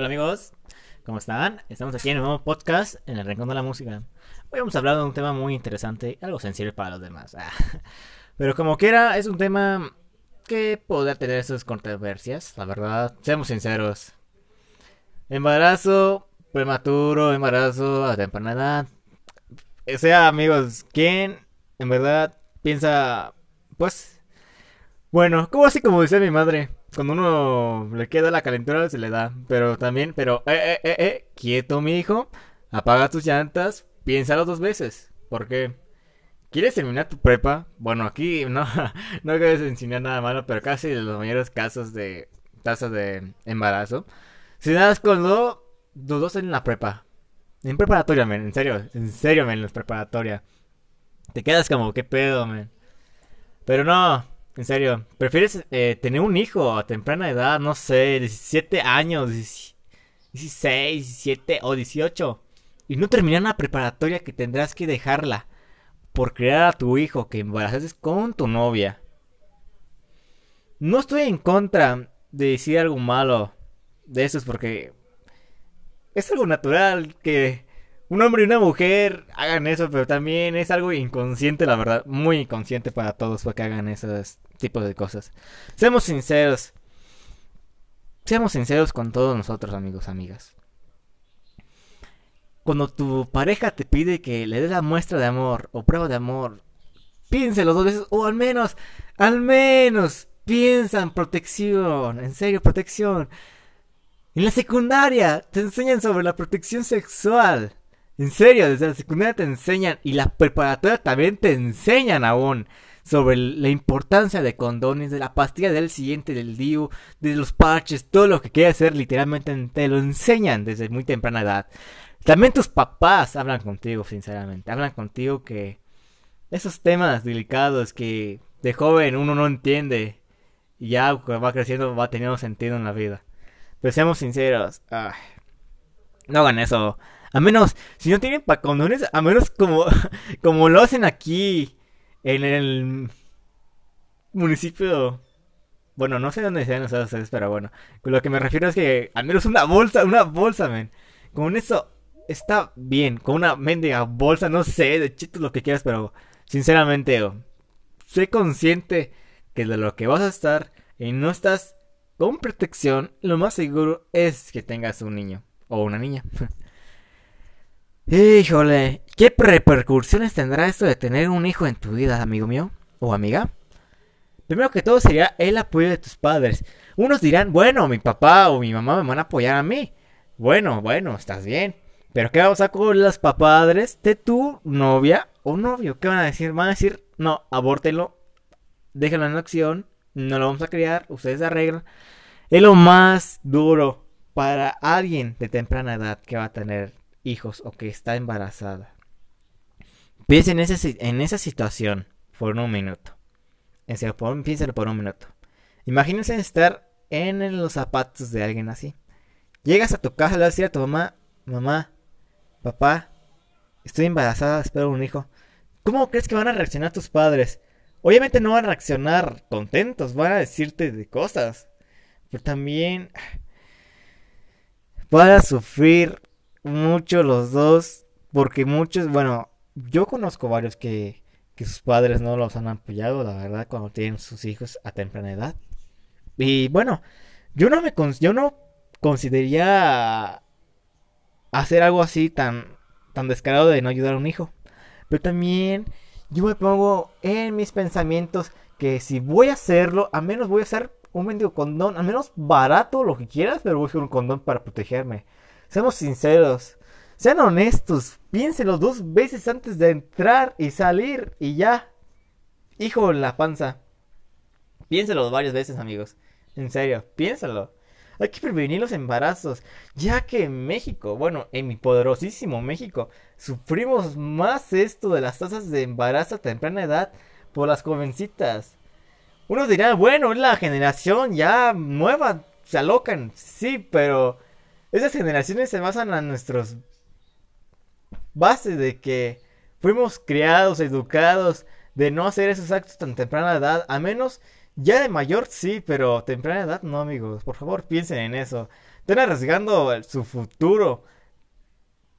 Hola amigos, ¿cómo están? Estamos aquí en un nuevo podcast en el Rincón de la Música. Hoy vamos a hablar de un tema muy interesante, algo sensible para los demás. Ah. Pero como quiera, es un tema que podrá tener sus controversias, la verdad. Seamos sinceros. Embarazo prematuro, embarazo a temprana edad. O sea, amigos, ¿quién en verdad piensa, pues, bueno, como así como dice mi madre? Cuando uno le queda la calentura se le da. Pero también, pero, eh, eh, eh, eh, quieto, mi hijo. Apaga tus llantas. Piénsalo dos veces. Porque, ¿quieres terminar tu prepa? Bueno, aquí no, no quieres enseñar nada malo, pero casi en los mayores casos de tasa de embarazo. Si das con los dos en la prepa. En preparatoria, men, en serio, en serio, men, en preparatoria. Te quedas como, ¿qué pedo, men? Pero no, en serio, ¿prefieres eh, tener un hijo a temprana edad, no sé, 17 años, 16, 17 o 18 y no terminar una preparatoria que tendrás que dejarla por crear a tu hijo que embarazaste con tu novia? No estoy en contra de decir algo malo de eso, porque es algo natural que un hombre y una mujer hagan eso, pero también es algo inconsciente, la verdad, muy inconsciente para todos para que hagan esos tipos de cosas. Seamos sinceros. Seamos sinceros con todos nosotros, amigos, amigas. Cuando tu pareja te pide que le des la muestra de amor o prueba de amor, piénselo dos veces, o al menos, al menos, piensa en protección, en serio, protección. En la secundaria te enseñan sobre la protección sexual. En serio, desde la secundaria te enseñan y la preparatoria también te enseñan aún sobre la importancia de condones, de la pastilla del siguiente, del DIU, de los parches, todo lo que quieras hacer, literalmente te lo enseñan desde muy temprana edad. También tus papás hablan contigo, sinceramente, hablan contigo que esos temas delicados que de joven uno no entiende y ya va creciendo va teniendo sentido en la vida. Pero seamos sinceros, no hagan eso. A menos, si no tienen condones, a menos como, como lo hacen aquí en el municipio. Bueno, no sé dónde sean ustedes, pero bueno. Con lo que me refiero es que al menos una bolsa, una bolsa, men. Con eso está bien. Con una mendiga bolsa, no sé, de chitos lo que quieras, pero sinceramente, oh, sé consciente que de lo que vas a estar y no estás con protección, lo más seguro es que tengas un niño o una niña. Híjole, ¿qué repercusiones tendrá esto de tener un hijo en tu vida, amigo mío o amiga? Primero que todo sería el apoyo de tus padres. Unos dirán, bueno, mi papá o mi mamá me van a apoyar a mí. Bueno, bueno, estás bien. Pero ¿qué vamos a con los padres de tu novia o novio? ¿Qué van a decir? Van a decir, no, abórtelo, déjenlo en acción, no lo vamos a criar, ustedes arreglan. Es lo más duro para alguien de temprana edad que va a tener hijos o que está embarazada. Piensen en, en esa situación por un minuto. Por, por un minuto. Imagínense estar en los zapatos de alguien así. Llegas a tu casa, le vas a decir a tu mamá, mamá, papá, estoy embarazada, espero un hijo. ¿Cómo crees que van a reaccionar tus padres? Obviamente no van a reaccionar contentos, van a decirte de cosas. Pero también van a sufrir mucho los dos, porque muchos, bueno, yo conozco varios que, que sus padres no los han apoyado, la verdad, cuando tienen sus hijos a temprana edad. Y bueno, yo no me yo no consideraría hacer algo así tan tan descarado de no ayudar a un hijo. Pero también yo me pongo en mis pensamientos que si voy a hacerlo, al menos voy a hacer un mendigo condón, al menos barato, lo que quieras, pero voy a hacer un condón para protegerme. Seamos sinceros. Sean honestos. Piénsenlo dos veces antes de entrar y salir y ya. Hijo en la panza. Piénselo varias veces, amigos. En serio, piénsalo. Hay que prevenir los embarazos, ya que en México, bueno, en mi poderosísimo México, sufrimos más esto de las tasas de embarazo a temprana edad por las jovencitas. Uno dirá, bueno, es la generación ya nueva, se alocan, sí, pero esas generaciones se basan en nuestros bases de que fuimos criados, educados, de no hacer esos actos tan temprana edad, a menos Ya de mayor sí, pero temprana edad no, amigos. Por favor, piensen en eso. Están arriesgando su futuro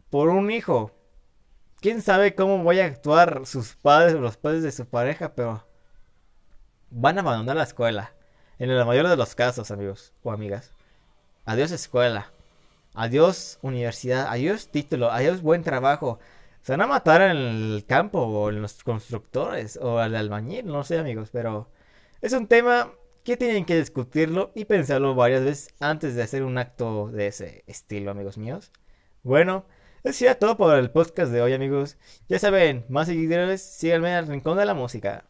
por un hijo. Quién sabe cómo vaya a actuar sus padres o los padres de su pareja, pero van a abandonar la escuela. En la mayor de los casos, amigos o amigas. Adiós escuela. Adiós universidad. Adiós título. Adiós buen trabajo. Se van a matar en el campo o en los constructores o al albañil, no sé, amigos, pero es un tema que tienen que discutirlo y pensarlo varias veces antes de hacer un acto de ese estilo, amigos míos. Bueno, eso sería todo por el podcast de hoy, amigos. Ya saben, más seguidores, síganme al Rincón de la Música.